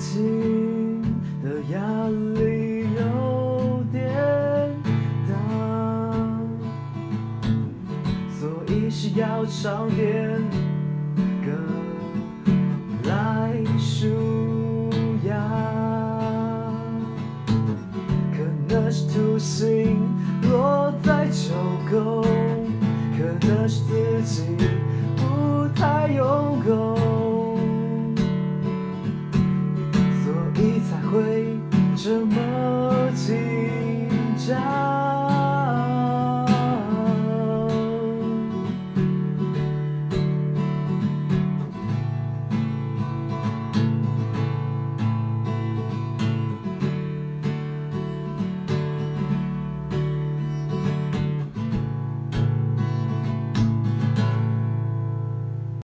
情的压力有点大，所以需要唱点歌来舒压。可能是土星落在九宫，可能是自己。